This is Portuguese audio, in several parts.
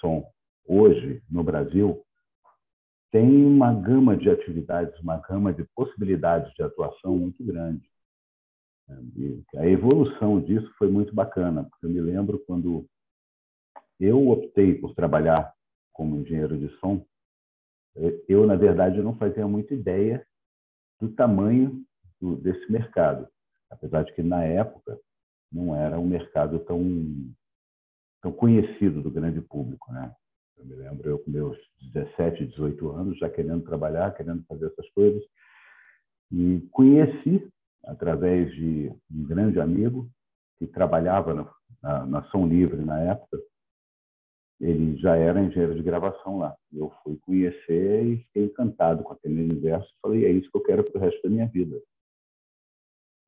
som hoje no Brasil tem uma gama de atividades, uma gama de possibilidades de atuação muito grande. E a evolução disso foi muito bacana, porque eu me lembro quando eu optei por trabalhar como engenheiro de som, eu, na verdade, não fazia muita ideia do tamanho desse mercado, apesar de que, na época, não era um mercado tão, tão conhecido do grande público. Né? Eu me lembro eu com meus 17, 18 anos, já querendo trabalhar, querendo fazer essas coisas. E conheci, através de um grande amigo que trabalhava na, na, na Som Livre na época, ele já era engenheiro de gravação lá. Eu fui conhecer e fiquei encantado com aquele universo. Falei, é isso que eu quero para o resto da minha vida.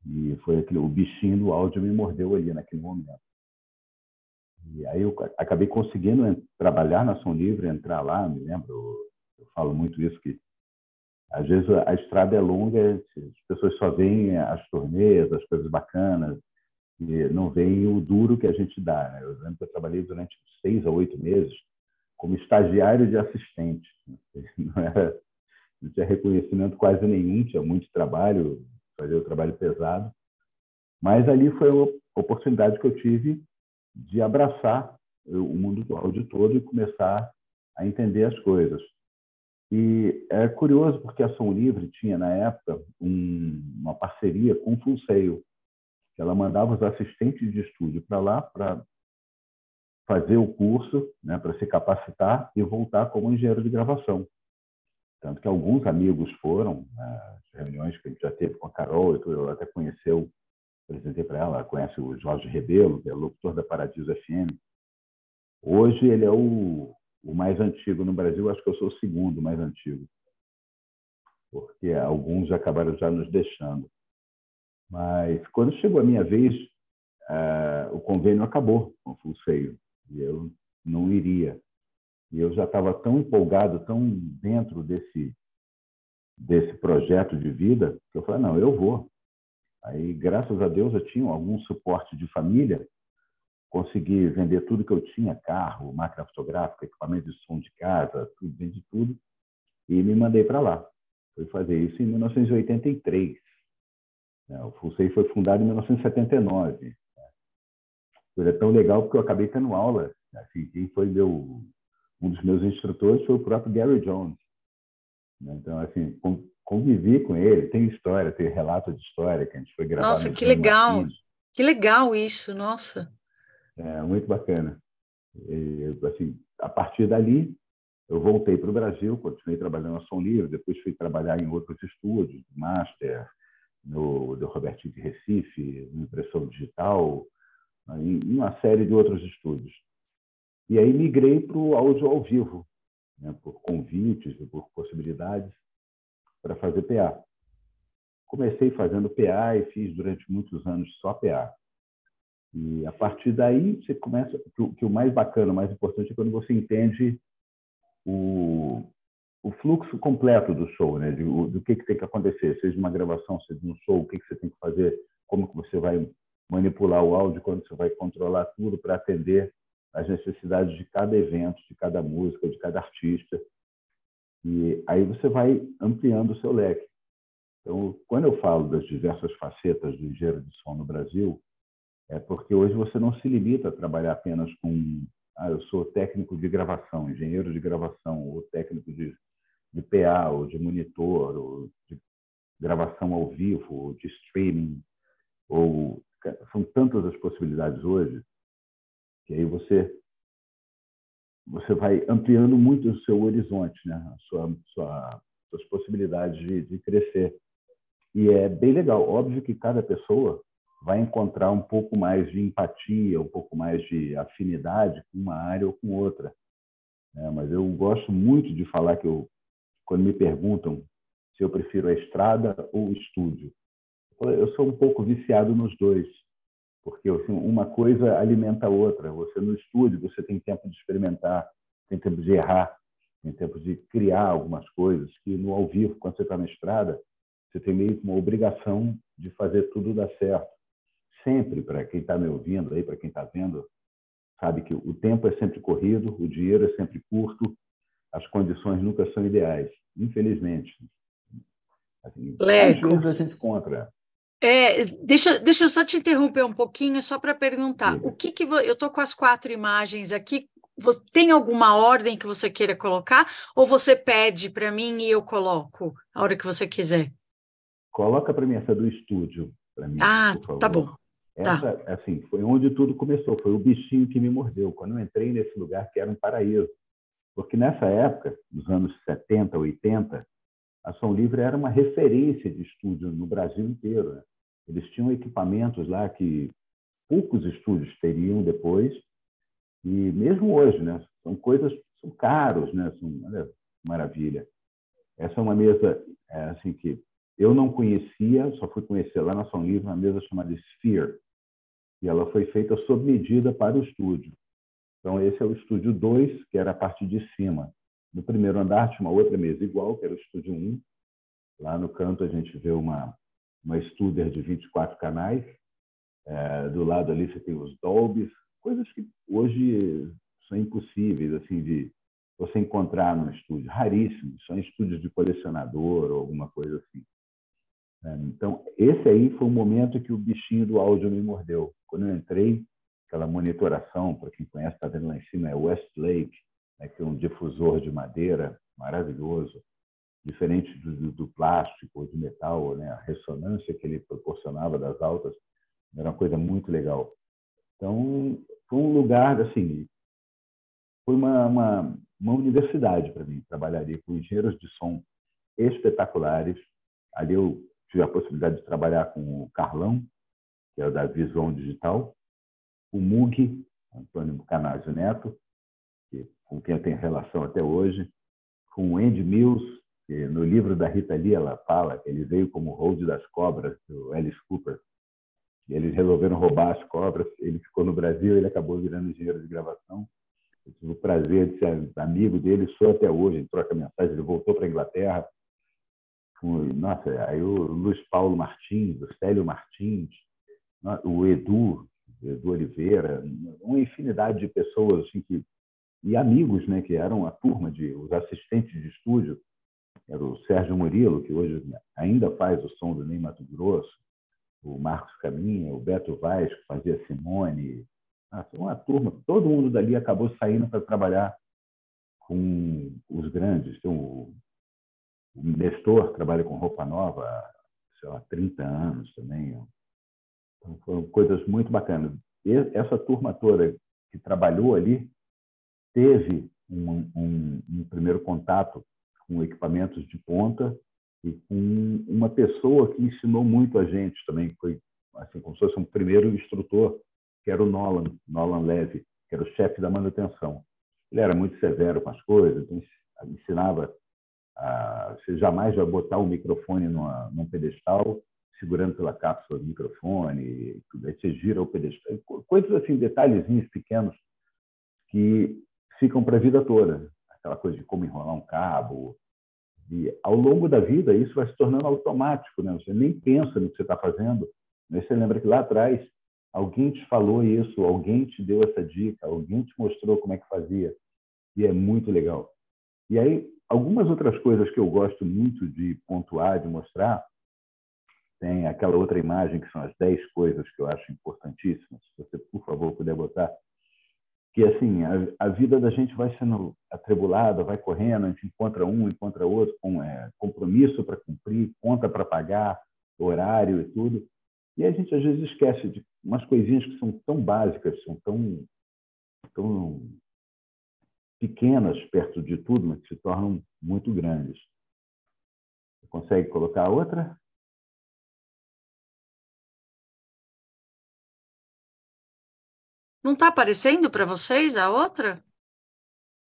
E foi aquele, o bichinho do áudio me mordeu ali naquele momento. E aí eu acabei conseguindo trabalhar na Som Livre, entrar lá, me lembro, eu falo muito isso, que às vezes a estrada é longa, as pessoas só veem as turnês, as coisas bacanas, e não veem o duro que a gente dá. Né? Eu lembro que eu trabalhei durante seis a oito meses como estagiário de assistente. Não, era, não tinha reconhecimento quase nenhum, tinha muito trabalho, fazia o trabalho pesado. Mas ali foi a oportunidade que eu tive de abraçar o mundo do áudio todo e começar a entender as coisas. E é curioso porque a Som Livre tinha, na época, um, uma parceria com o Sail. Ela mandava os assistentes de estúdio para lá para fazer o curso, né, para se capacitar e voltar como engenheiro de gravação. Tanto que alguns amigos foram, né, as reuniões que a gente já teve com a Carol, eu até conheceu apresentei para ela, conhece o Jorge Rebelo, que é locutor da Paradiso FM. Hoje ele é o, o mais antigo no Brasil, acho que eu sou o segundo mais antigo, porque alguns acabaram já nos deixando. Mas quando chegou a minha vez, uh, o convênio acabou com o Full Sail, e eu não iria. E eu já estava tão empolgado, tão dentro desse desse projeto de vida, que eu falei, não, eu vou. Aí, graças a Deus, eu tinha algum suporte de família, consegui vender tudo que eu tinha, carro, máquina fotográfica, equipamento de som de casa, tudo, vendi tudo, e me mandei para lá. Fui fazer isso em 1983. É, o Fulsei foi fundado em 1979. Foi tão legal porque eu acabei tendo aula. Assim, quem foi meu, um dos meus instrutores foi o próprio Gary Jones. Então, assim, convivi com ele, tem história, tem relato de história que a gente foi gravar. Nossa, que legal! Que legal isso, nossa! É, muito bacana. E, assim, a partir dali, eu voltei para o Brasil, continuei trabalhando na Som Livre, depois fui trabalhar em outros estúdios, Master, no do Robertinho de Recife, no Impressão Digital, em uma série de outros estúdios. E aí migrei para o áudio ao vivo, né, por convites e por possibilidades para fazer PA. Comecei fazendo PA e fiz durante muitos anos só PA. E a partir daí você começa que, que o mais bacana, o mais importante é quando você entende o, o fluxo completo do show, né? De, o, do que, que tem que acontecer, seja uma gravação, seja um show, o que, que você tem que fazer, como que você vai manipular o áudio, quando você vai controlar tudo para atender às necessidades de cada evento, de cada música, de cada artista. E aí você vai ampliando o seu leque. Então, quando eu falo das diversas facetas do engenheiro de som no Brasil, é porque hoje você não se limita a trabalhar apenas com ah, eu sou técnico de gravação, engenheiro de gravação, ou técnico de, de PA, ou de monitor, ou de gravação ao vivo, ou de streaming, ou são tantas as possibilidades hoje que aí você você vai ampliando muito o seu horizonte, né? A sua, sua, suas possibilidades de, de crescer. E é bem legal. Óbvio que cada pessoa vai encontrar um pouco mais de empatia, um pouco mais de afinidade com uma área ou com outra. É, mas eu gosto muito de falar que eu, quando me perguntam se eu prefiro a estrada ou o estúdio, eu sou um pouco viciado nos dois porque assim, uma coisa alimenta a outra. Você no estúdio você tem tempo de experimentar, tem tempo de errar, tem tempo de criar algumas coisas que no ao vivo, quando você está na estrada, você tem meio que uma obrigação de fazer tudo dar certo. Sempre para quem está me ouvindo aí, para quem está vendo, sabe que o tempo é sempre corrido, o dinheiro é sempre curto, as condições nunca são ideais, infelizmente. Assim, vezes a gente encontra. É, deixa, deixa eu só te interromper um pouquinho, só para perguntar. O que que eu estou com as quatro imagens aqui? Tem alguma ordem que você queira colocar? Ou você pede para mim e eu coloco a hora que você quiser? Coloca para mim essa do estúdio. Mim, ah, tá bom. Tá. Essa, tá. assim, foi onde tudo começou. Foi o bichinho que me mordeu. Quando eu entrei nesse lugar que era um paraíso. Porque nessa época, nos anos 70, 80, a Som Livre era uma referência de estúdio no Brasil inteiro. Né? Eles tinham equipamentos lá que poucos estúdios teriam depois. E mesmo hoje, né? São coisas são caros, né? São, olha, maravilha. Essa é uma mesa é, assim que eu não conhecia, só fui conhecer lá na Som Livre uma mesa chamada Sphere. E ela foi feita sob medida para o estúdio. Então, esse é o estúdio 2, que era a parte de cima. No primeiro andar tinha uma outra mesa igual, que era o estúdio 1. Um. Lá no canto a gente vê uma, uma Studer de 24 canais. É, do lado ali você tem os Dolbys, coisas que hoje são impossíveis assim de você encontrar no estúdio, raríssimos, são estúdios de colecionador ou alguma coisa assim. É, então, esse aí foi o momento que o bichinho do áudio me mordeu. Quando eu entrei, aquela monitoração, para quem conhece, está vendo lá em cima, é Westlake, né, que é um difusor de madeira maravilhoso, diferente do, do, plástico ou do metal, né, a ressonância que ele proporcionava das altas era uma coisa muito legal. Então, foi um lugar, assim, foi uma, uma, uma universidade para mim. Trabalharia com engenheiros de som espetaculares. Ali eu tive a possibilidade de trabalhar com o Carlão, que é da Visão Digital, o Mug, Antônio Canásio Neto, com quem eu tenho relação até hoje, com o Andy Mills, que no livro da Rita Lee ela fala que ele veio como hold das cobras do Alice Cooper, e eles resolveram roubar as cobras, ele ficou no Brasil, ele acabou virando engenheiro de gravação, eu tive o prazer de ser amigo dele, sou até hoje, troca mensagem, ele voltou para a Inglaterra, nossa, aí o Luiz Paulo Martins, o Célio Martins, o Edu, Edu Oliveira, uma infinidade de pessoas assim que e amigos, né, que eram a turma de os assistentes de estúdio, era o Sérgio Murilo, que hoje ainda faz o som do Ney Mato Grosso, o Marcos Caminha, o Beto Vaz, que fazia Simone, uma turma, todo mundo dali acabou saindo para trabalhar com os grandes. Tem o Nestor trabalha com roupa nova há 30 anos também. Então, foram coisas muito bacanas. E essa turma toda que trabalhou ali teve um, um, um primeiro contato com equipamentos de ponta e com uma pessoa que ensinou muito a gente também, foi assim como se fosse um primeiro instrutor, que era o Nolan, Nolan Levy, que era o chefe da manutenção. Ele era muito severo com as coisas, ensinava ah, você jamais vai botar o microfone numa, num pedestal segurando pela cápsula do microfone, você gira o pedestal, coisas assim, detalhezinhos pequenos que ficam para a vida toda. Aquela coisa de como enrolar um cabo. E ao longo da vida, isso vai se tornando automático, né? Você nem pensa no que você está fazendo, mas você lembra que lá atrás alguém te falou isso, alguém te deu essa dica, alguém te mostrou como é que fazia. E é muito legal. E aí, Algumas outras coisas que eu gosto muito de pontuar, de mostrar, tem aquela outra imagem que são as 10 coisas que eu acho importantíssimas, se você, por favor, puder botar, que assim, a, a vida da gente vai sendo atribulada, vai correndo, a gente encontra um, encontra outro, com é, compromisso para cumprir, conta para pagar, horário e tudo, e a gente às vezes esquece de umas coisinhas que são tão básicas, são tão, tão pequenas perto de tudo, mas que se tornam muito grandes. Consegue colocar outra? Não está aparecendo para vocês a outra?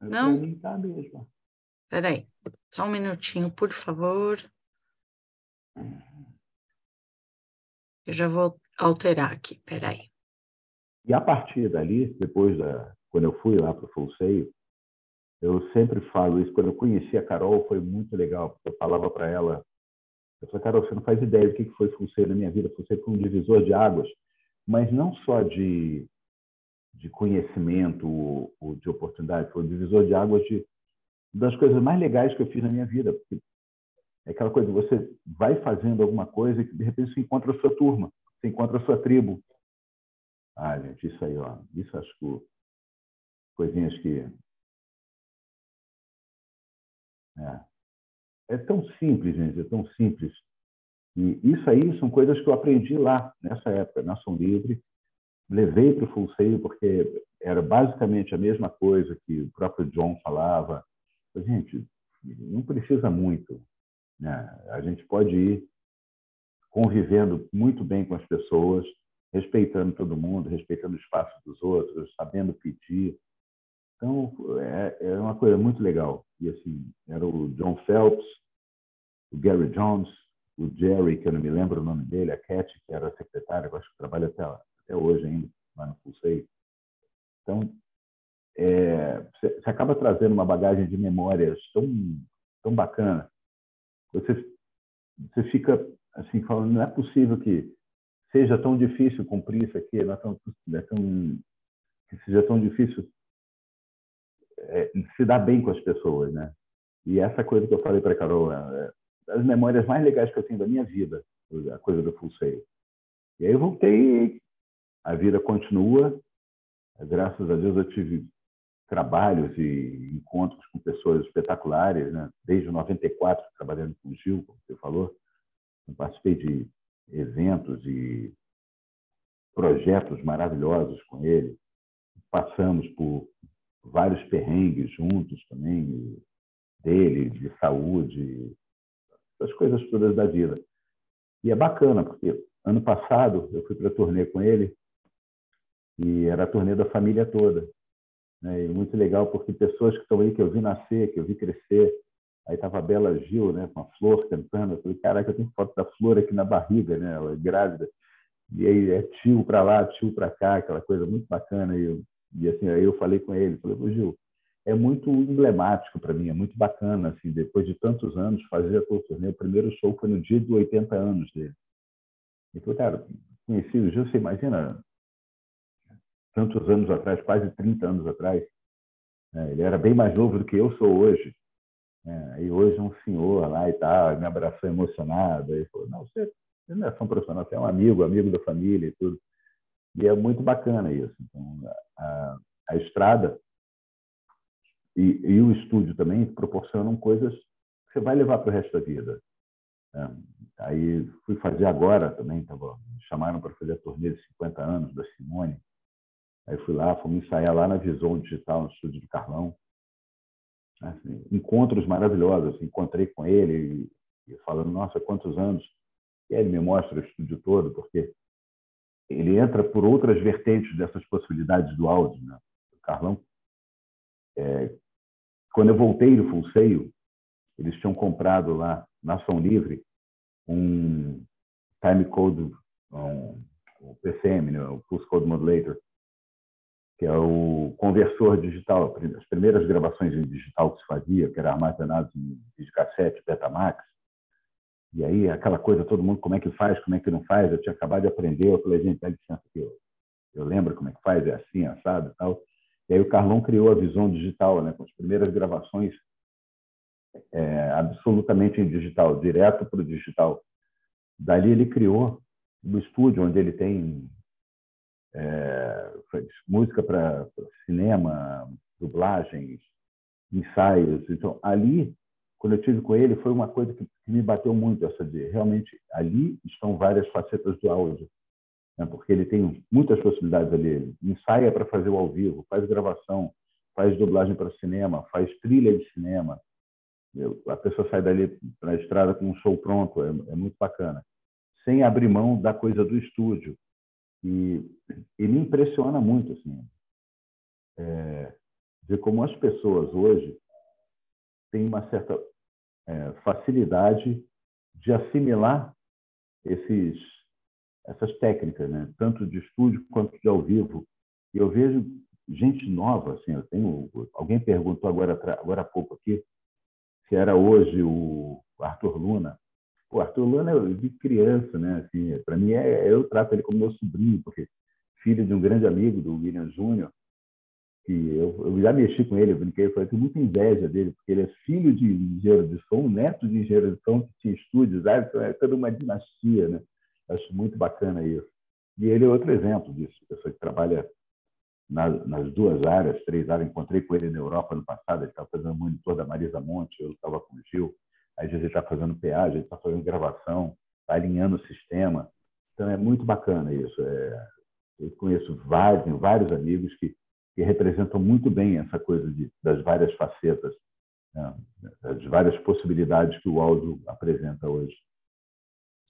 Não? Para mim está mesmo. Espera aí, só um minutinho, por favor. Eu já vou alterar aqui, espera aí. E a partir dali, depois da, quando eu fui lá para o Full Sail, eu sempre falo isso. Quando eu conheci a Carol, foi muito legal, porque eu falava para ela, eu falei, Carol, você não faz ideia do que foi Fulseiro na minha vida. Fulseiro foi um divisor de águas, mas não só de, de conhecimento ou de oportunidade, foi o divisor de águas de, das coisas mais legais que eu fiz na minha vida. Porque é aquela coisa, você vai fazendo alguma coisa e de repente você encontra a sua turma, você encontra a sua tribo. Ah, gente, isso aí, ó, isso acho que coisinhas que é. é tão simples, gente, é tão simples. E isso aí são coisas que eu aprendi lá, nessa época, na Ação Livre. Levei para o Full Sail porque era basicamente a mesma coisa que o próprio John falava. Gente, não precisa muito. Né? A gente pode ir convivendo muito bem com as pessoas, respeitando todo mundo, respeitando o espaço dos outros, sabendo pedir. Então, é, é uma coisa muito legal. E, assim, era o John Phelps, o Gary Jones, o Jerry, que eu não me lembro o nome dele, a Cat, que era a secretária, eu acho que trabalha até, até hoje ainda, lá no Pulsei. Então, é, você, acaba trazendo uma bagagem de memórias tão, tão bacana. Você, você fica assim falando, não é possível que seja tão difícil cumprir isso aqui, não é tão, é tão que seja tão difícil é, se dar bem com as pessoas, né? E essa coisa que eu falei para Carol, é, é, as memórias mais legais que eu tenho da minha vida, a coisa do Full Sail. E aí eu voltei, a vida continua. Graças a Deus eu tive trabalhos e encontros com pessoas espetaculares, né? Desde 94 trabalhando com o Gil, como você falou, eu participei de eventos e projetos maravilhosos com ele. Passamos por vários perrengues juntos também, dele, de saúde, as coisas todas da vida. E é bacana, porque ano passado eu fui para a turnê com ele e era a turnê da família toda. Né? E muito legal, porque pessoas que estão aí, que eu vi nascer, que eu vi crescer, aí estava a Bela Gil, né, com a Flor cantando, eu falei, caraca, eu tenho foto da Flor aqui na barriga, né, ela é grávida, e aí é tio para lá, tio para cá, aquela coisa muito bacana, e e assim, aí eu falei com ele, falei, Gil, é muito emblemático para mim, é muito bacana, assim, depois de tantos anos, fazer a tua turnê. O primeiro show foi no dia de 80 anos dele. E falei, cara, conheci o Gil, você imagina, tantos anos atrás, quase 30 anos atrás. Né? Ele era bem mais novo do que eu sou hoje. Né? E hoje um senhor lá e tal, me abraçou emocionado. E falou, não, você, você não é só um profissional, você é um amigo, amigo da família e tudo. E é muito bacana isso. Então, a, a estrada e, e, o estúdio também proporcionam coisas que você vai levar para o resto da vida. É, aí fui fazer agora também, tava, me chamaram para fazer a turnê de 50 anos da Simone. Aí fui lá, fomos ensaiar lá na Visão Digital, no estúdio do Carlão. Assim, encontros maravilhosos. Encontrei com ele e, falando, nossa, quantos anos. E aí ele me mostra o estúdio todo, porque ele entra por outras vertentes dessas possibilidades do áudio. Né? O Carlão, é, quando eu voltei do Fulseio, eles tinham comprado lá na Ação Livre um time code, um, o PCM, né? o Pulse Code Modulator, que é o conversor digital, as primeiras gravações em digital que se fazia, que era armazenado em videocassete, Betamax, e aí, aquela coisa, todo mundo, como é que faz, como é que não faz? Eu tinha acabado de aprender, eu falei, gente, dá licença aqui, eu, eu lembro como é que faz, é assim, assado e tal. E aí o Carlão criou a visão digital, né, com as primeiras gravações é, absolutamente em digital, direto para o digital. Dali ele criou no estúdio, onde ele tem é, música para cinema, dublagens, ensaios. Então, ali quando eu tive com ele, foi uma coisa que, que me bateu muito, essa de realmente ali estão várias facetas do áudio, né? porque ele tem muitas possibilidades ali. Ele ensaia para fazer o ao vivo, faz gravação, faz dublagem para cinema, faz trilha de cinema. Eu, a pessoa sai dali para a estrada com um show pronto, é, é, muito bacana. Sem abrir mão da coisa do estúdio. E, e me impressiona muito, assim, é, ver como as pessoas hoje têm uma certa é, facilidade de assimilar esses, essas técnicas, né? tanto de estúdio quanto de ao vivo. E eu vejo gente nova, assim, eu tenho alguém perguntou agora agora há pouco aqui se era hoje o Arthur Luna. O Arthur Luna eu vi criança, né? Assim, para mim é, eu trato ele como meu sobrinho porque filho de um grande amigo do William Júnior, que eu, eu, já mexi com ele, eu brinquei, eu falei, tenho muita inveja dele, porque ele é filho de engenheiro de som, neto de engenheiro de som, que tinha estúdios, ah, então é toda uma dinastia, né? Acho muito bacana isso. E ele é outro exemplo disso, pessoa que trabalha nas, nas duas áreas, três áreas. Encontrei com ele na Europa no passado, ele estava fazendo monitor da Marisa Monte, eu estava com o Gil. Às vezes ele está fazendo PA, ele está fazendo gravação, está alinhando o sistema. Então é muito bacana isso. É, eu conheço vários, vários amigos que, que representam muito bem essa coisa de, das várias facetas, né? das várias possibilidades que o áudio apresenta hoje.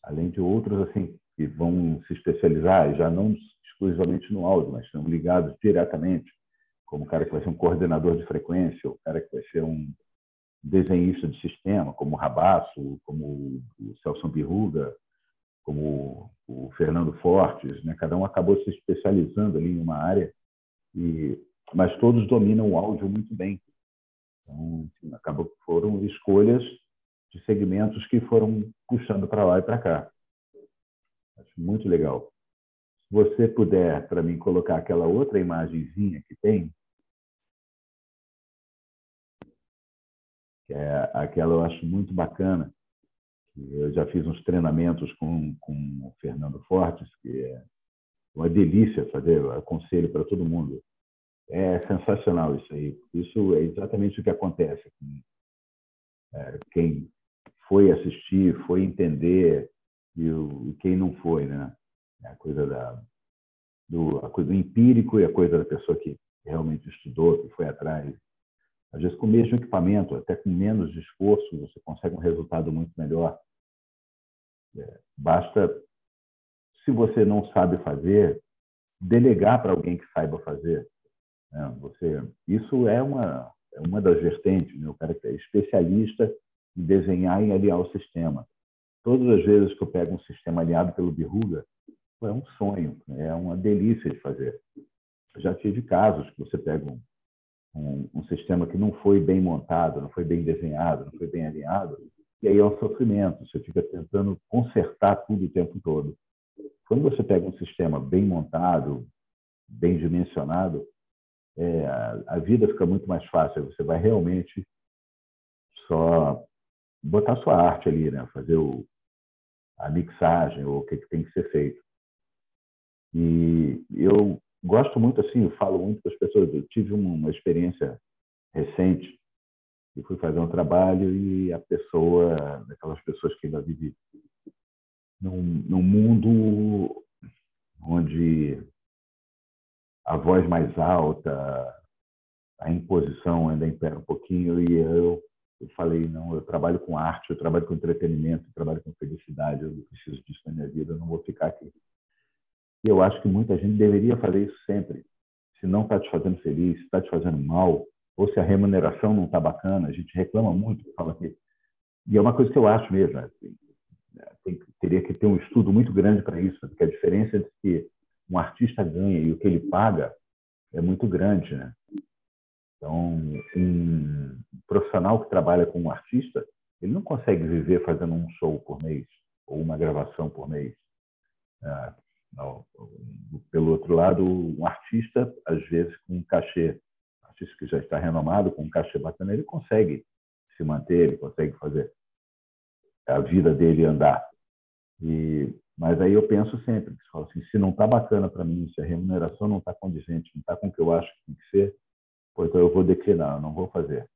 Além de outros assim que vão se especializar, já não exclusivamente no áudio, mas estão ligados diretamente, como o cara que vai ser um coordenador de frequência, o cara que vai ser um desenhista de sistema, como o Rabasso, como o Celso Birruga, como o Fernando Fortes, né? cada um acabou se especializando ali em uma área, e, mas todos dominam o áudio muito bem. Então, acabou que foram escolhas de segmentos que foram puxando para lá e para cá. Acho muito legal. Se você puder, para mim, colocar aquela outra imagenzinha que tem, é aquela eu acho muito bacana, eu já fiz uns treinamentos com, com o Fernando Fortes, que é uma delícia fazer, aconselho para todo mundo. É sensacional isso aí. Isso é exatamente o que acontece. É, quem foi assistir, foi entender, e, o, e quem não foi, né? É a coisa da do, a coisa do empírico e a coisa da pessoa que realmente estudou, que foi atrás. Às vezes, com o mesmo equipamento, até com menos esforço, você consegue um resultado muito melhor. É, basta, se você não sabe fazer, delegar para alguém que saiba fazer. Né? Você, isso é uma, é uma das vertentes. Né? O cara que é especialista em desenhar e aliar o sistema. Todas as vezes que eu pego um sistema aliado pelo Birruga, é um sonho, é uma delícia de fazer. Já tive casos que você pega um, um, um, sistema que não foi bem montado, não foi bem desenhado, não foi bem alinhado, e aí é um sofrimento. Você fica tentando consertar tudo o tempo todo. Quando você pega um sistema bem montado, bem dimensionado, é, a vida fica muito mais fácil. Você vai realmente só botar sua arte ali, né? fazer o, a mixagem ou o que, que tem que ser feito. E eu gosto muito assim, eu falo muito para as pessoas. Eu tive uma experiência recente e fui fazer um trabalho e a pessoa, daquelas pessoas que ainda vivem num, num mundo onde a voz mais alta, a imposição ainda impera um pouquinho e eu eu falei, não, eu trabalho com arte, eu trabalho com entretenimento, eu trabalho com felicidade, eu preciso disso na minha vida, eu não vou ficar aqui. E eu acho que muita gente deveria fazer isso sempre. Se não está te fazendo feliz, se está te fazendo mal, ou se a remuneração não está bacana, a gente reclama muito, fala que... E é uma coisa que eu acho mesmo, né? Tem, teria que ter um estudo muito grande para isso, porque a diferença entre que um artista ganha e o que ele paga é muito grande, né? Então, um profissional que trabalha com um artista, ele não consegue viver fazendo um show por mês ou uma gravação por mês. Pelo outro lado, um artista, às vezes, com um cachê, um artista que já está renomado, com um cachê bacana, ele consegue se manter, ele consegue fazer a vida dele andar. E, mas aí eu penso sempre, assim, se não está bacana para mim, se a remuneração não está condizente, não está com o que eu acho que tem que ser, Pô, então eu vou declinar, eu não vou fazer.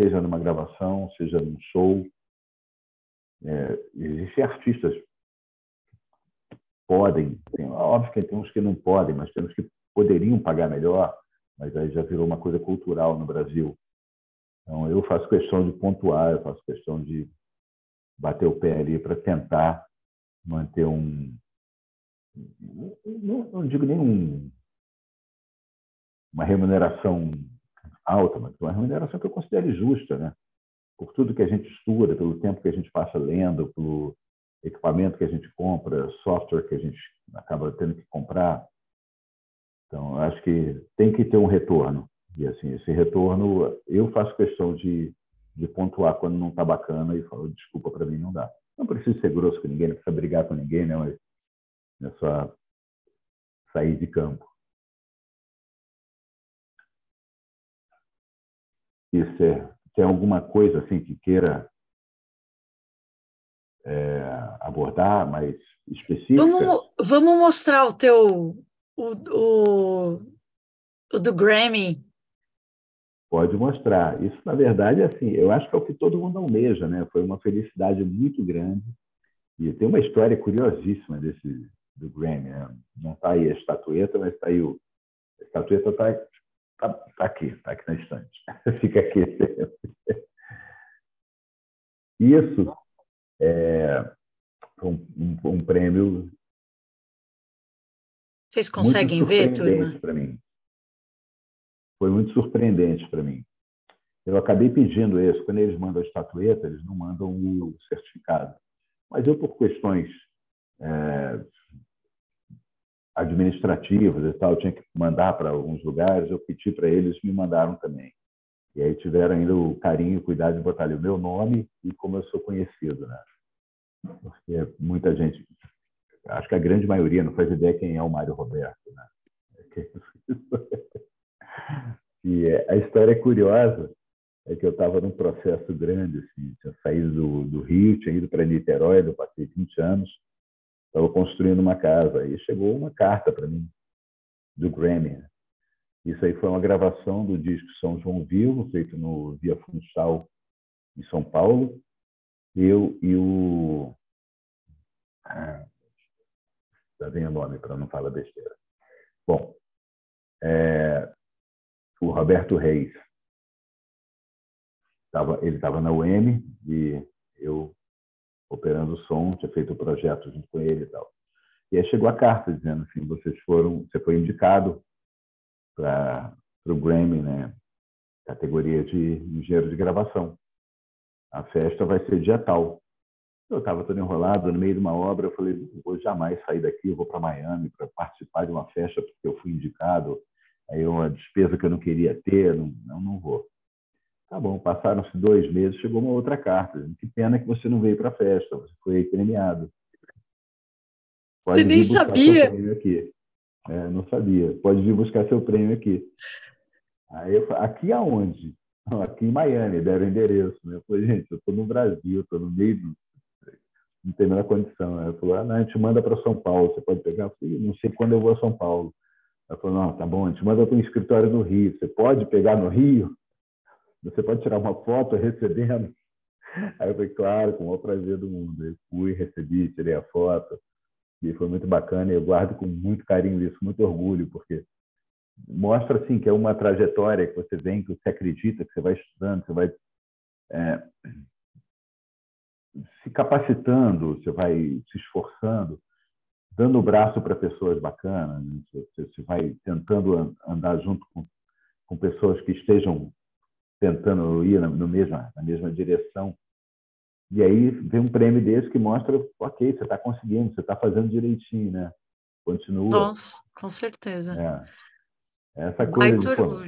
Seja numa gravação, seja num show. É, existem artistas podem, tem, óbvio que tem uns que não podem, mas temos que poderiam pagar melhor, mas aí já virou uma coisa cultural no Brasil. Então eu faço questão de pontuar, eu faço questão de bater o pé ali para tentar manter um não, não digo nenhum uma remuneração alta, mas uma remuneração que eu considere justa, né? Por tudo que a gente estuda, pelo tempo que a gente passa lendo, pelo equipamento que a gente compra, software que a gente acaba tendo que comprar. Então, acho que tem que ter um retorno. E assim, esse retorno, eu faço questão de, de pontuar quando não está bacana e falo, desculpa, para mim não dá. Não preciso ser grosso com ninguém, não precisa brigar com ninguém, né? Mas é só sair de campo. E se tem alguma coisa assim que queira é, abordar mais específica? Vamos, vamos mostrar o teu o, o, o do Grammy. Pode mostrar. Isso, na verdade, assim, eu acho que é o que todo mundo almeja, né? Foi uma felicidade muito grande. E tem uma história curiosíssima desse do Grammy. Né? Não está aí a estatueta, mas está aí o. A estatueta está tá, tá aqui, está aqui na estante. Fica aqui. Isso é um, um, um prêmio. Vocês conseguem ver, turma? para mim. Foi muito surpreendente para mim. Eu acabei pedindo isso. Quando eles mandam a estatueta, eles não mandam o certificado. Mas eu, por questões é, administrativas e tal, tinha que mandar para alguns lugares, eu pedi para eles, me mandaram também. E aí tiveram ainda o carinho e cuidado de botar ali o meu nome e como eu sou conhecido, né? Porque muita gente, acho que a grande maioria não faz ideia quem é o Mário Roberto, né? E a história é curiosa, é que eu estava num processo grande, assim, tinha saído do, do Rio, tinha ido para Niterói, eu passei 20 anos, estava construindo uma casa. E chegou uma carta para mim, do Grammy. Isso aí foi uma gravação do disco São João Vivo, feito no Via Funchal, em São Paulo. Eu e o. Ah, já vem o nome para não falar besteira. Bom, é, o Roberto Reis. Tava, ele estava na UEM e eu operando o som, tinha feito o projeto junto com ele e tal. E aí chegou a carta dizendo assim, vocês foram, você foi indicado para o Grammy, né? Categoria de engenheiro de gravação. A festa vai ser dia tal. Eu estava todo enrolado no meio de uma obra. Eu falei, não vou jamais sair daqui. Eu vou para Miami para participar de uma festa porque eu fui indicado. Aí uma despesa que eu não queria ter, não, não, não vou. Tá bom, passaram-se dois meses, chegou uma outra carta. Que pena que você não veio para a festa, você foi premiado. Pode você nem sabia. Aqui. É, não sabia. Pode vir buscar seu prêmio aqui. Aí eu falei, aqui aonde? Aqui em Miami, deram endereço. Né? Eu falei, gente, eu estou no Brasil, estou no meio do... Não tem menor condição. Ela falou, ah, não, a gente manda para São Paulo, você pode pegar? Eu falei, não sei quando eu vou a São Paulo. Ela falou, não, tá bom, a gente manda para um escritório no Rio. Você pode pegar no Rio? Você pode tirar uma foto recebendo? Aí eu falei, claro, com o maior prazer do mundo. Eu fui, recebi, tirei a foto. E foi muito bacana. Eu guardo com muito carinho isso, muito orgulho, porque mostra assim que é uma trajetória que você vem, que você acredita, que você vai estudando, você vai é, se capacitando, você vai se esforçando, dando o braço para pessoas bacanas, né? você, você vai tentando andar junto com, com pessoas que estejam tentando ir na, no mesma, na mesma direção. E aí vem um prêmio desse que mostra, ok, você está conseguindo, você está fazendo direitinho, né? Continua. Nossa, com certeza. É. Essa coisa de pô,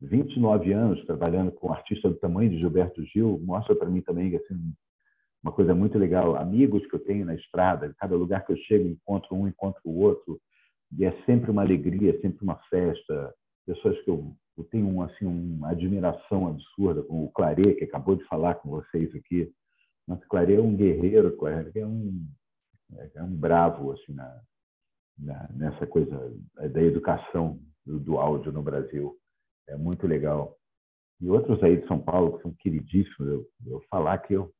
29 anos trabalhando com um artista do tamanho de Gilberto Gil mostra para mim também assim, uma coisa muito legal. Amigos que eu tenho na estrada, cada lugar que eu chego, encontro um, encontro o outro, e é sempre uma alegria, sempre uma festa. Pessoas que eu eu tenho um, assim, uma admiração absurda com o Claret, que acabou de falar com vocês aqui. Mas o Claret é um guerreiro, é um, é um bravo assim, na, na, nessa coisa da educação do, do, áudio no Brasil. É muito legal. E outros aí de São Paulo que são queridíssimos. Eu, eu falar que eu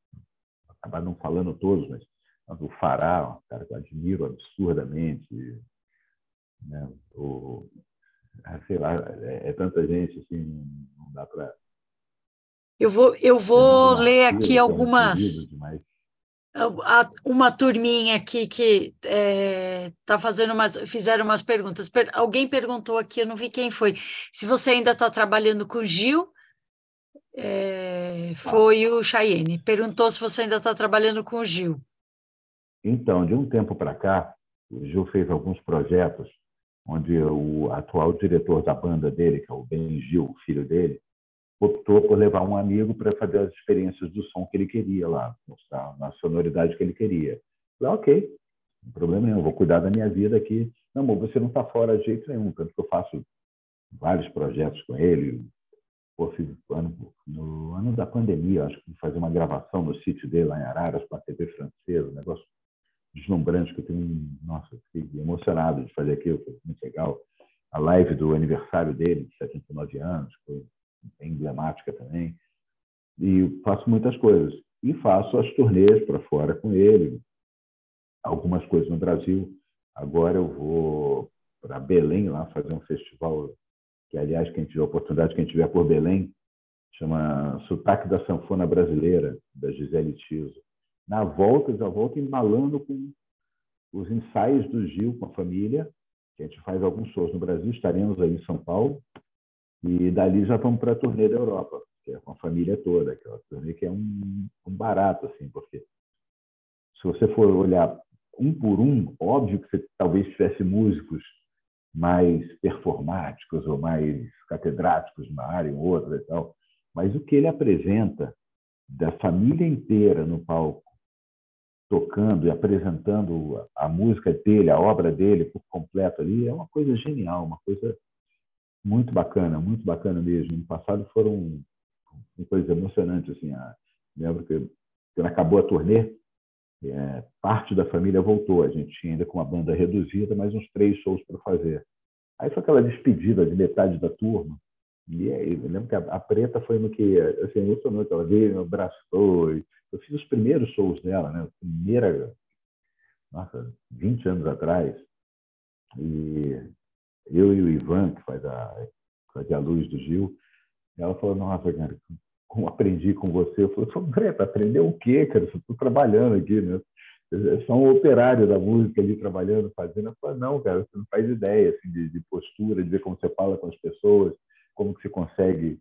acabar não falando todos, mas, mas o Fará, um cara que eu admiro absurdamente. Né? O, sei lá, é, é tanta gente assim, não dá para. Eu vou, eu vou ler aqui algumas. Uma turminha aqui que está é, tá fazendo umas, fizeram umas perguntas. Per, alguém perguntou aqui, eu não vi quem foi, se você ainda está trabalhando com o Gil. É, foi o Chayenne. Perguntou se você ainda está trabalhando com o Gil. Então, de um tempo para cá, o Gil fez alguns projetos onde o atual diretor da banda dele, que é o Ben Gil, filho dele, optou por levar um amigo para fazer as experiências do som que ele queria lá, na sonoridade que ele queria. Falei, ok, Não problema nenhum, vou cuidar da minha vida aqui. Não, amor, você não está fora de jeito nenhum, tanto que eu faço vários projetos com ele. Fiz no ano da pandemia, acho que fazer uma gravação no sítio dele lá em Araras com a TV francesa, um negócio deslumbrante que eu tenho, nossa, fiquei emocionado de fazer aquilo, foi muito legal. A live do aniversário dele, de 79 anos, foi emblemática também. E faço muitas coisas. E faço as turnês para fora com ele, algumas coisas no Brasil. Agora eu vou para Belém lá fazer um festival que, aliás, quem tiver oportunidade, quem tiver por Belém, chama Sotaque da Sanfona Brasileira, da Gisele Tiso. Na volta, já volto embalando com os ensaios do Gil com a família, que a gente faz alguns shows no Brasil, estaremos aí em São Paulo, e dali já vamos para a turnê da Europa, que é com a família toda, aquela turnê que é um, um barato, assim, porque se você for olhar um por um, óbvio que você talvez tivesse músicos mais performáticos ou mais catedráticos numa área ou outra e tal, mas o que ele apresenta da família inteira no palco, tocando e apresentando a música dele, a obra dele por completo ali, é uma coisa genial, uma coisa muito bacana, muito bacana mesmo. No passado foram coisas emocionantes, assim. A, lembro que quando acabou a turnê, é, parte da família voltou. A gente tinha ainda com uma banda reduzida, mais uns três shows para fazer. Aí foi aquela despedida de metade da turma. E aí, eu lembro que a, a Preta foi no que assim, emocionou, ela veio, me abraçou. Eu fiz os primeiros shows dela, né? Primeira, nossa, 20 anos atrás. E eu e o Ivan, que faz a, faz a luz do Gil, ela falou, nossa, cara, como aprendi com você. Eu falei, Greta, aprendeu o quê, cara? Eu estou trabalhando aqui, né? Sou um operário da música ali, trabalhando, fazendo. Eu falei, não, cara, você não faz ideia assim, de, de postura, de ver como você fala com as pessoas, como que você consegue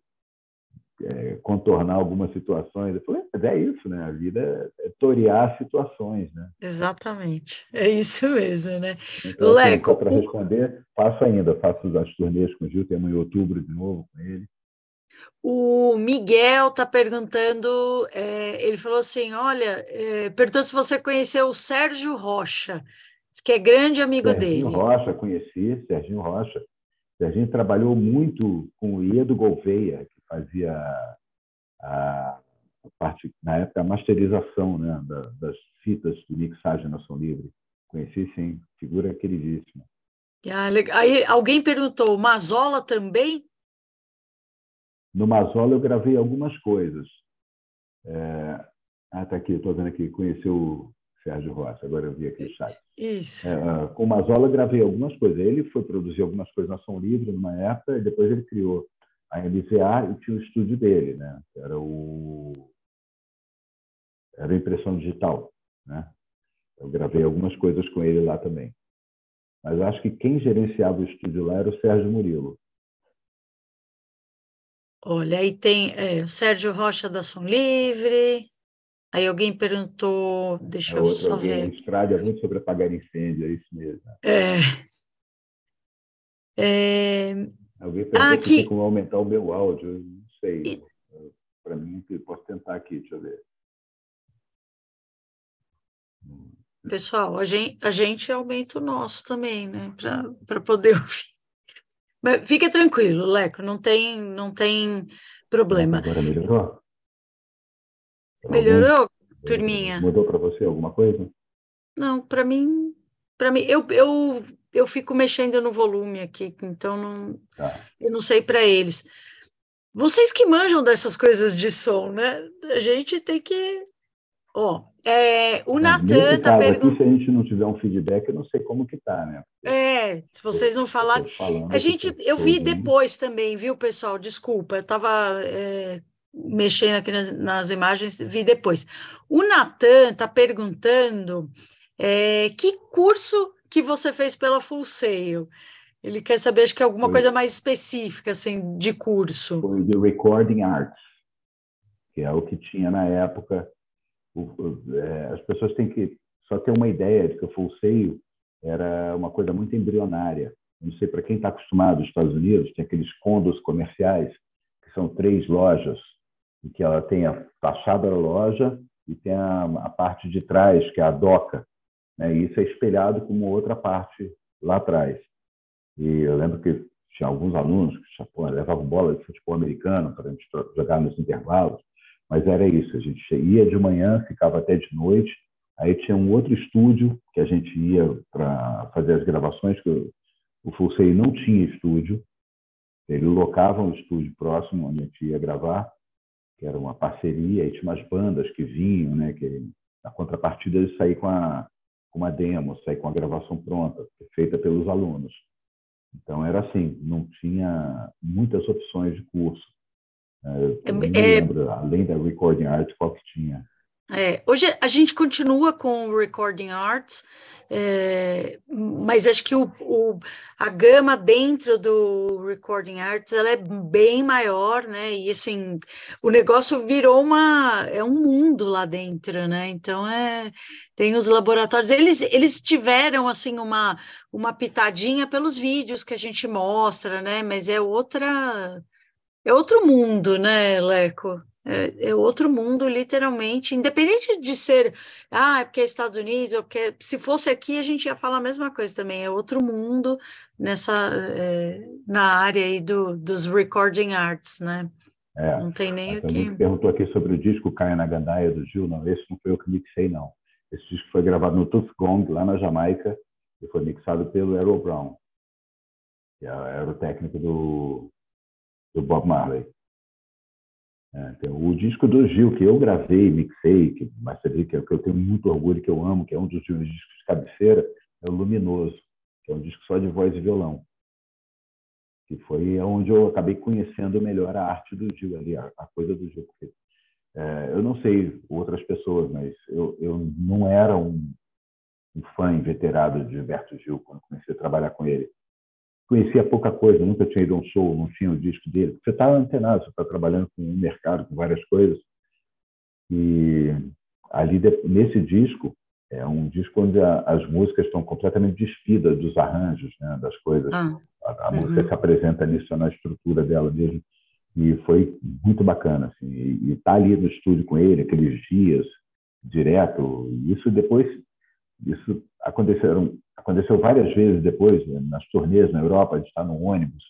é, contornar algumas situações. Eu falei, mas é isso, né? A vida é, é torear situações, né? Exatamente, é isso mesmo, né? Então, assim, Leco, para responder, faço ainda, faço as turnês com o Gil, temos em outubro de novo com ele. O Miguel está perguntando, é, ele falou assim: olha, é, perguntou se você conheceu o Sérgio Rocha, que é grande amigo Serginho dele. Serginho Rocha, conheci, Serginho Rocha. Serginho trabalhou muito com o Iedo Gouveia, que fazia a, a parte, na época, a masterização né, da, das fitas de mixagem na Som Livre. Conheci, sim, figura queridíssima. Ah, Aí alguém perguntou, Mazola também? No Mazola eu gravei algumas coisas. É... Ah, está aqui, estou vendo aqui, conheceu o Sérgio Rocha, agora eu vi aqui o chat. Isso. É, com o Mazola gravei algumas coisas. Ele foi produzir algumas coisas na Som Livre numa época, e depois ele criou a MVA e tinha o estúdio dele, né? Era o era a impressão digital, né? Eu gravei algumas coisas com ele lá também. Mas acho que quem gerenciava o estúdio lá era o Sérgio Murilo. Olha, aí tem é, o Sérgio Rocha da Som Livre. Aí alguém perguntou, deixa é eu só ver. Estrada muito sobre apagar incêndio, é isso mesmo. É. é... Alguém perguntou ah, aqui... como aumentar o meu áudio, não sei. Para mim, posso tentar aqui, deixa eu ver. Pessoal, a gente, a gente aumenta o nosso também, né? Para poder ouvir. Mas fica tranquilo, Leco, não tem, não tem problema. Agora melhorou? Melhorou, Algum... turminha? Mudou para você alguma coisa? Não, para mim, para mim, eu, eu, eu fico mexendo no volume aqui, então não, tá. eu não sei para eles. Vocês que manjam dessas coisas de som, né? A gente tem que Ó, oh, é, o Natan está perguntando. Se a gente não tiver um feedback, eu não sei como que tá, né? é, se vocês não falarem. A gente, eu vi depois também, viu, pessoal? Desculpa, eu estava é, mexendo aqui nas, nas, imagens, vi depois. O Natan está perguntando é, que curso que você fez pela Full Sail. Ele quer saber, acho que alguma Foi. coisa mais específica, assim, de curso. Foi de Recording Arts, que é o que tinha na época é, as pessoas têm que só ter uma ideia de que o full sail era uma coisa muito embrionária. Não sei para quem está acostumado nos Estados Unidos, tem aqueles condos comerciais que são três lojas e que ela tem a fachada da loja e tem a, a parte de trás que é a doca Né? E isso é espelhado com uma outra parte lá atrás. E eu lembro que tinha alguns alunos que pô, levavam bola de futebol americano para a gente jogar nos intervalos, mas era isso, a gente ia de manhã, ficava até de noite, aí tinha um outro estúdio que a gente ia para fazer as gravações, que o Fulsei não tinha estúdio, ele locava um estúdio próximo onde a gente ia gravar, que era uma parceria, e tinha umas bandas que vinham, né, que a contrapartida de sair com, a, com uma demo, sair com a gravação pronta, feita pelos alunos. Então era assim, não tinha muitas opções de curso. Eu é, não é, lembro, além da Recording Arts, qual que tinha. É, hoje a gente continua com o Recording Arts, é, mas acho que o, o, a gama dentro do Recording Arts ela é bem maior, né? E assim, o negócio virou uma é um mundo lá dentro, né? Então é tem os laboratórios, eles, eles tiveram assim uma, uma pitadinha pelos vídeos que a gente mostra, né? Mas é outra é outro mundo, né, Leco? É, é, outro mundo, literalmente, independente de ser, ah, é porque é Estados Unidos, ou porque se fosse aqui a gente ia falar a mesma coisa também, é outro mundo nessa, é, na área aí do, dos recording arts, né? É, não tem nem o que... perguntou aqui sobre o disco Caia na Gandaia do Gil, não, esse não foi eu que mixei, não. Esse disco foi gravado no Tooth Gong, lá na Jamaica, e foi mixado pelo Errol Brown, que era o técnico do, do Bob Marley. É, o disco do Gil, que eu gravei, mixei, que, mas você vê que, que eu tenho muito orgulho, que eu amo, que é um dos discos de cabeceira, é o Luminoso, que é um disco só de voz e violão. Que foi onde eu acabei conhecendo melhor a arte do Gil ali, a, a coisa do Gil. Porque, é, eu não sei outras pessoas, mas eu, eu não era um, um fã inveterado de Gilberto Gil quando comecei a trabalhar com ele conhecia pouca coisa, nunca tinha ido a um show, não tinha o disco dele. Você está antenado, você está trabalhando com um mercado, com várias coisas. E ali, nesse disco, é um disco onde a, as músicas estão completamente despidas dos arranjos, né, das coisas. Ah, a, a uhum. música se apresenta nisso, na estrutura dela mesmo. E foi muito bacana. Assim, e estar tá ali no estúdio com ele, aqueles dias, direto. Isso depois, isso aconteceram aconteceu várias vezes depois, né, nas turnês na Europa, de estar no ônibus.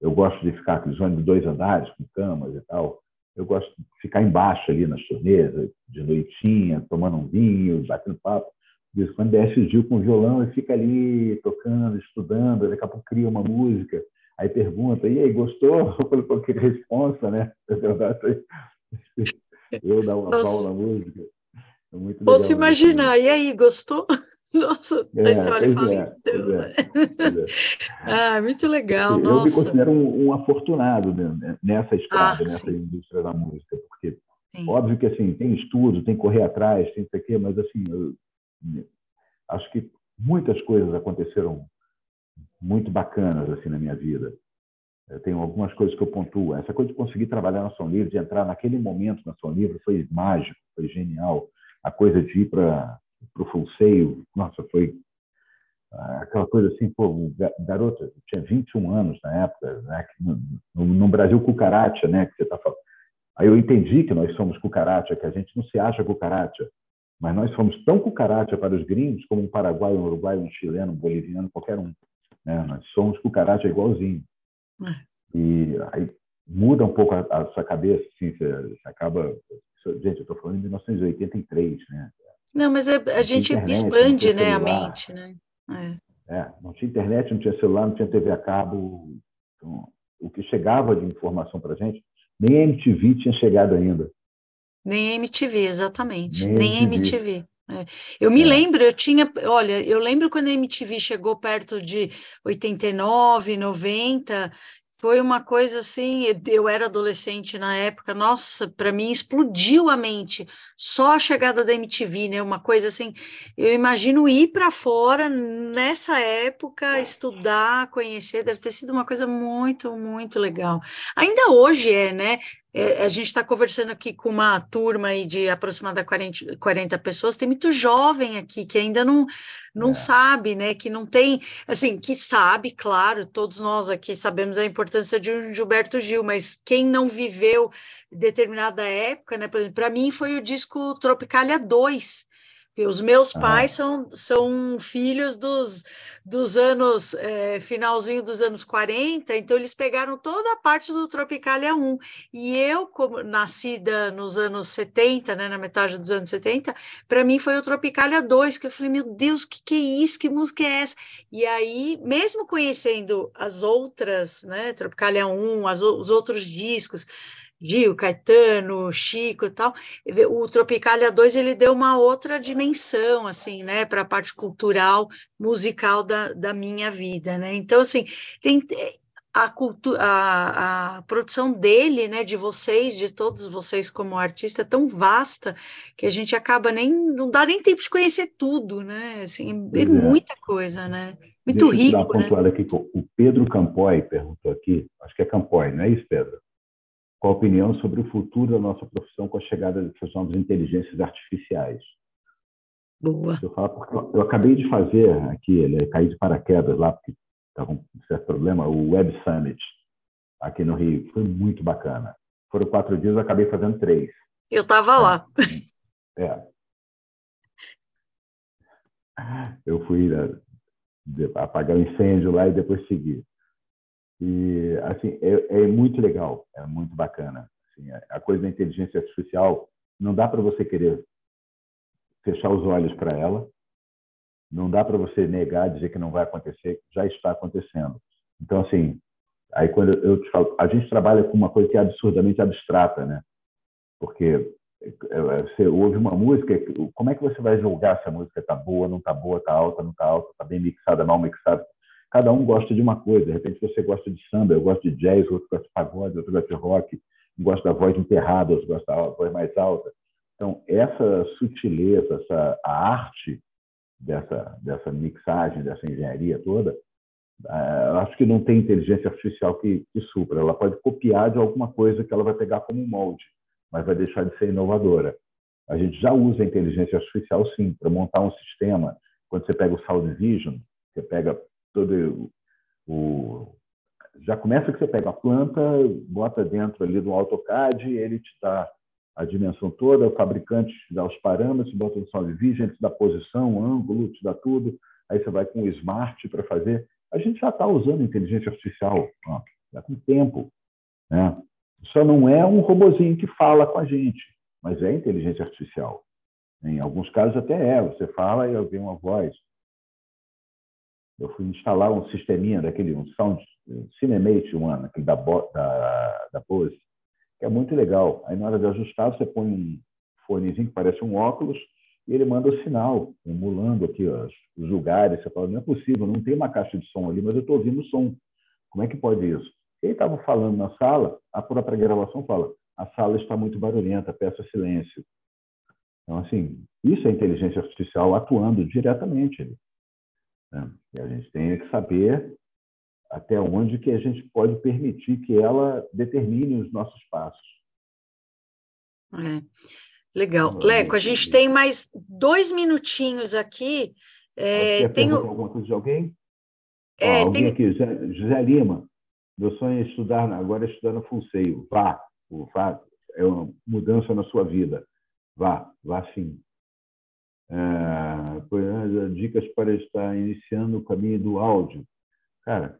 Eu gosto de ficar com os ônibus dois andares, com camas e tal. Eu gosto de ficar embaixo ali nas turnês, de noitinha, tomando um vinho, batendo papo. Diz, quando desce o Gil com o violão e fica ali tocando, estudando, daqui a pouco cria uma música, aí pergunta, e aí, gostou? Eu falei, pô, que responsa, né? Eu dar uma pau na música. É muito Posso imaginar, e aí, gostou? Nossa, é, aí você olha e fala, é, então. É, é. ah, muito legal, eu nossa. me considero um, um afortunado né, nessa estrada, ah, nessa sim. indústria da música, porque sim. óbvio que assim, tem estudo, tem correr atrás, tem isso aqui, mas assim, eu, acho que muitas coisas aconteceram muito bacanas assim na minha vida. Eu tenho algumas coisas que eu pontuo. Essa coisa de conseguir trabalhar na São Livre, de entrar naquele momento na São Livre, foi mágico, foi genial. A coisa de ir para o Fulseio, nossa, foi ah, aquela coisa assim, pô, garota, tinha 21 anos na época, né, no, no, Brasil cucaracha, né, que você está falando. Aí eu entendi que nós somos cucaracha, que a gente não se acha cucaracha, mas nós somos tão cucaracha para os gringos como um paraguaio, um uruguaio, um chileno, um boliviano, qualquer um. Né? Nós somos cucaracha igualzinho. É. E aí muda um pouco a, a sua cabeça, assim, você, você acaba... Gente, eu estou falando de 1983, né? Não, mas é, a, gente internet, expande né, a mente, né? É. é. não tinha internet, não tinha celular, não tinha TV a cabo. Então, o que chegava de informação para a gente, nem a MTV tinha chegado ainda. Nem a MTV, exatamente. Nem, nem a MTV. É. Eu me é. lembro, eu tinha, olha, eu lembro quando a MTV chegou perto de 89, 90, foi uma coisa assim, eu era adolescente na época, nossa, para mim explodiu a mente, só a chegada da MTV, né? Uma coisa assim, eu imagino ir para fora nessa época, estudar, conhecer, deve ter sido uma coisa muito, muito legal. Ainda hoje é, né? É, a gente está conversando aqui com uma turma aí de aproximadamente 40, 40 pessoas, tem muito jovem aqui que ainda não, não é. sabe, né? Que não tem, assim, que sabe, claro, todos nós aqui sabemos a importância de um Gilberto Gil, mas quem não viveu determinada época, né? Por exemplo, para mim foi o disco Tropicalia 2, os meus pais são, são filhos dos, dos anos, é, finalzinho dos anos 40, então eles pegaram toda a parte do Tropicália 1. E eu, como nascida nos anos 70, né, na metade dos anos 70, para mim foi o Tropicália 2, que eu falei, meu Deus, o que, que é isso? Que música é essa? E aí, mesmo conhecendo as outras, né, Tropicália 1, as, os outros discos, Gil, Caetano, Chico e tal, o Tropicália 2 ele deu uma outra dimensão, assim, né, para a parte cultural, musical da, da minha vida, né, então, assim, tem a, cultura, a, a produção dele, né, de vocês, de todos vocês como artista, é tão vasta, que a gente acaba nem, não dá nem tempo de conhecer tudo, né, assim, é, é. muita coisa, né, muito Deixa rico, eu dar né. aqui, o Pedro Campoy perguntou aqui, acho que é Campoy, não é isso, Pedro? Qual a opinião sobre o futuro da nossa profissão com a chegada dessas novas inteligências artificiais. Boa. Eu, falo porque eu acabei de fazer aqui, ele caí de paraquedas lá, porque estava com um certo problema, o Web Summit aqui no Rio. Foi muito bacana. Foram quatro dias, eu acabei fazendo três. Eu estava lá. É. Eu fui né, apagar o incêndio lá e depois seguir. E, assim, é, é muito legal, é muito bacana. Assim, a coisa da inteligência artificial, não dá para você querer fechar os olhos para ela, não dá para você negar, dizer que não vai acontecer, já está acontecendo. Então, assim, aí quando eu te falo, a gente trabalha com uma coisa que é absurdamente abstrata, né? Porque é, é, você ouve uma música, como é que você vai julgar se a música está boa, não está boa, está alta, não está alta, está bem mixada, mal mixada? Cada um gosta de uma coisa. De repente você gosta de samba, eu gosto de jazz, outro gosta de pagode, outro gosta de rock, um gosta da voz enterrada, outro gosta da voz mais alta. Então, essa sutileza, essa, a arte dessa, dessa mixagem, dessa engenharia toda, uh, acho que não tem inteligência artificial que, que supra. Ela pode copiar de alguma coisa que ela vai pegar como molde, mas vai deixar de ser inovadora. A gente já usa a inteligência artificial, sim, para montar um sistema. Quando você pega o Sound Vision, você pega todo o já começa que você pega a planta, bota dentro ali do AutoCAD, ele te dá a dimensão toda, o fabricante te dá os parâmetros, bota no Solid Vision, te dá posição, ângulo, te dá tudo. Aí você vai com o Smart para fazer. A gente já está usando inteligência artificial, ó, já com tempo. Né? Só não é um robozinho que fala com a gente, mas é inteligência artificial. Em alguns casos até é, você fala e vem uma voz eu fui instalar um sisteminha daquele, um Sound Cinemate One, aquele da, da, da Pose, que é muito legal. Aí, na hora de ajustar, você põe um fonezinho que parece um óculos e ele manda o sinal, emulando aqui ó, os lugares. Você fala, não é possível, não tem uma caixa de som ali, mas eu estou ouvindo o som. Como é que pode isso? Ele estava falando na sala, a própria gravação fala, a sala está muito barulhenta, peça silêncio. Então, assim, isso é inteligência artificial atuando diretamente ali. Né? E a gente tem que saber até onde que a gente pode permitir que ela determine os nossos passos. É. Legal. Leco, a gente tem mais dois minutinhos aqui. É, tenho... alguma coisa de alguém? É, alguém tem... aqui, José, José Lima. Meu sonho é estudar, agora é estudar no Fulseio. Vá, vá, é uma mudança na sua vida. Vá, vá sim. É, dicas para estar iniciando o caminho do áudio. Cara,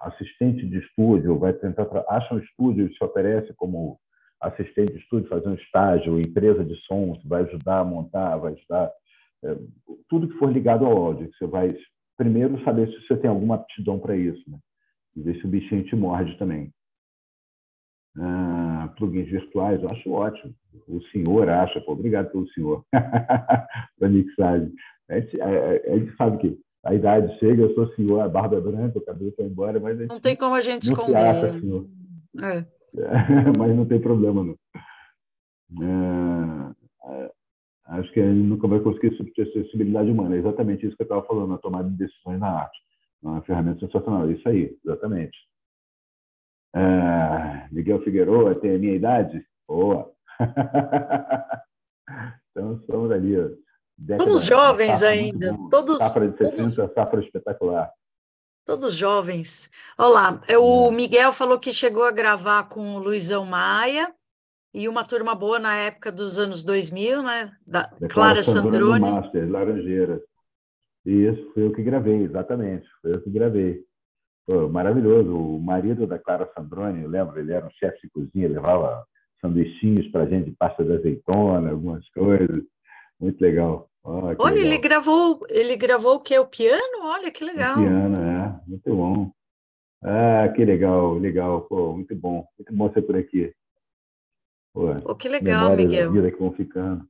assistente de estúdio, vai tentar. Acha um estúdio que se oferece como assistente de estúdio, fazer um estágio, empresa de som, vai ajudar a montar, vai ajudar. É, tudo que for ligado ao áudio, você vai primeiro saber se você tem alguma aptidão para isso, né? E ver se o bichinho te morde também ah, plugins virtuais, eu acho ótimo. O senhor acha, pô, obrigado pelo senhor, para mixagem. A gente, a, a gente, sabe que a idade chega, eu sou senhor, a barba é branca, o cabelo foi embora, mas não tem como a gente não esconder. Acha, senhor. É. mas não tem problema, não. É, acho que a gente nunca vai conseguir substituir a sensibilidade humana. É exatamente isso que eu estava falando, a tomada de decisões na arte. Uma ferramenta sensacional. Isso aí, exatamente. Ah, Miguel Figueroa tem a minha idade? Boa! então, somos ali. Somos jovens ainda. Todos, safra de 60, todos... safra espetacular. Todos jovens. Olá, o é. Miguel falou que chegou a gravar com o Luizão Maia. e uma turma boa na época dos anos 2000, né? Da, Da Clara Sandrone. Master, Laranjeiras. Isso, foi eu que gravei, exatamente. Foi eu que gravei. Pô, maravilhoso. O marido da Clara Sandrone, eu lembro, ele era um chefe de cozinha, levava sanduichinhos para gente de pasta de azeitona, algumas coisas. Muito legal. Que Olha, legal. ele gravou, ele gravou o quê? O piano? Olha que legal. Piano, é. Muito bom. Ah, que legal, legal. Pô, muito bom. Muito bom ser por aqui. Pô, Pô, que legal, Miguel. da vida que vão ficando.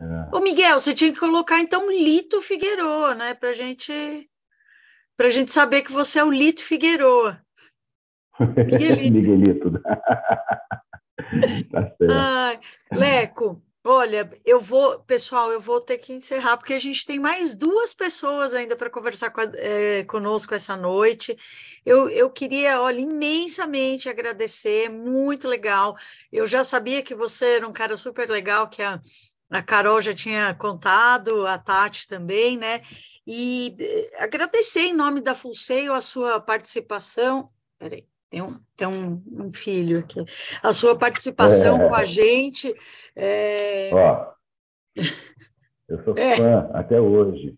É. Ô, Miguel, você tinha que colocar então Lito Figueroa, né? Pra gente, pra gente saber que você é o Lito Figueroa. Miguelito. Miguelito. tá certo. Ai, Leco, olha, eu vou, pessoal, eu vou ter que encerrar, porque a gente tem mais duas pessoas ainda para conversar com a- eh, conosco essa noite. Eu, eu queria, olha, imensamente agradecer, muito legal. Eu já sabia que você era um cara super legal, que a, a Carol já tinha contado, a Tati também, né? E eh, agradecer em nome da Fulseio a sua participação. Peraí, tem um, tem um, um filho aqui a sua participação com a gente. É... Ó, eu sou É. fã até hoje.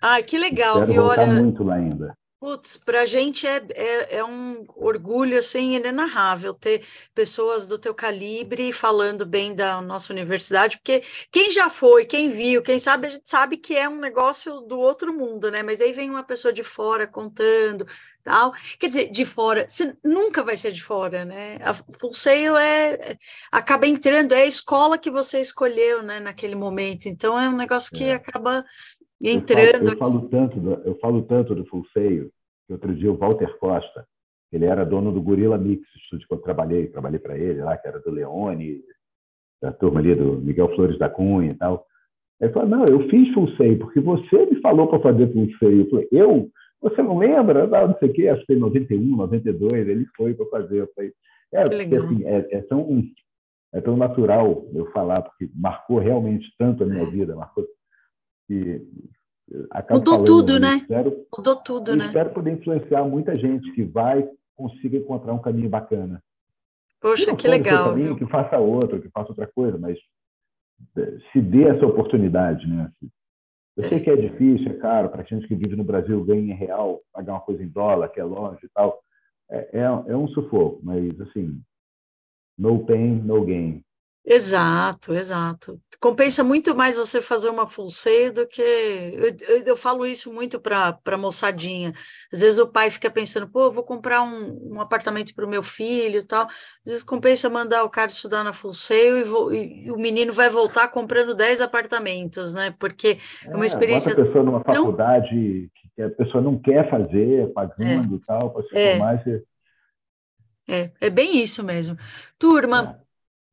Ai, que legal, voltar Olha, muito lá ainda. Putz, para a gente é, é, é um orgulho assim, inenarrável ter pessoas do teu calibre falando bem da nossa universidade, porque quem já foi, quem viu, quem sabe, a gente sabe que é um negócio do outro mundo, né? Mas aí vem uma pessoa de fora contando, tal. Quer dizer, de fora, você nunca vai ser de fora, né? A Fulseio é, acaba entrando, é a escola que você escolheu, né, naquele momento. Então é um negócio que É. acaba Eu entrando falo, eu falo tanto, do, eu falo tanto do Fulseio, que outro dia o Walter Costa, ele era dono do Gorila Mix, estúdio que eu trabalhei, trabalhei para ele lá, que era do Leone, da turma ali do Miguel Flores da Cunha e tal. Ele falou, não, eu fiz Fulseio, porque você me falou para fazer Fulseio. Eu falei, eu? Você não lembra? Não, não sei o quê, acho que foi em 91, 92, ele foi para fazer. Eu falei, é, Que porque legal. assim, é, é tão, é tão natural eu falar, porque marcou realmente tanto a minha É. vida, marcou que acabo Mudou falando, tudo, né? Espero, Mudou tudo, né? espero poder influenciar muita gente que vai consiga encontrar um caminho bacana. Poxa, que legal, caminho, que faça outro, que faça outra coisa, mas eh, se dê essa oportunidade, né? Eu sei que é difícil, é caro, para gente que vive no Brasil, ganha em real, pagar uma coisa em dólar, que é longe e tal. É, é, é um sufoco, mas assim, no pain, no gain. Exato, exato. Compensa muito mais você fazer uma full sail do que. Eu, eu, eu falo isso muito para a moçadinha. Às vezes o pai fica pensando, pô, vou comprar um, um apartamento para o meu filho e tal. Às vezes compensa mandar o cara estudar na full sail e, vo- e o menino vai voltar comprando 10 apartamentos, né? Porque é uma experiência. Bota a pessoa numa faculdade que a pessoa não quer fazer, pagando e tal, para se É. formar. Você... É, é bem isso mesmo. Turma, É.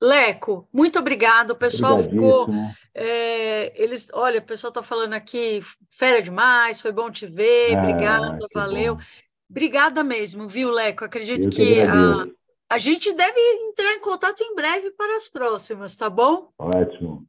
Leco, muito obrigado. O pessoal ficou. É, eles, olha, o pessoal está falando aqui, fera demais, foi bom te ver, Ah, obrigada, valeu. bom. Obrigada mesmo, viu, Leco? Acredito Eu que a, a gente deve entrar em contato em breve para as próximas, tá bom? Ótimo.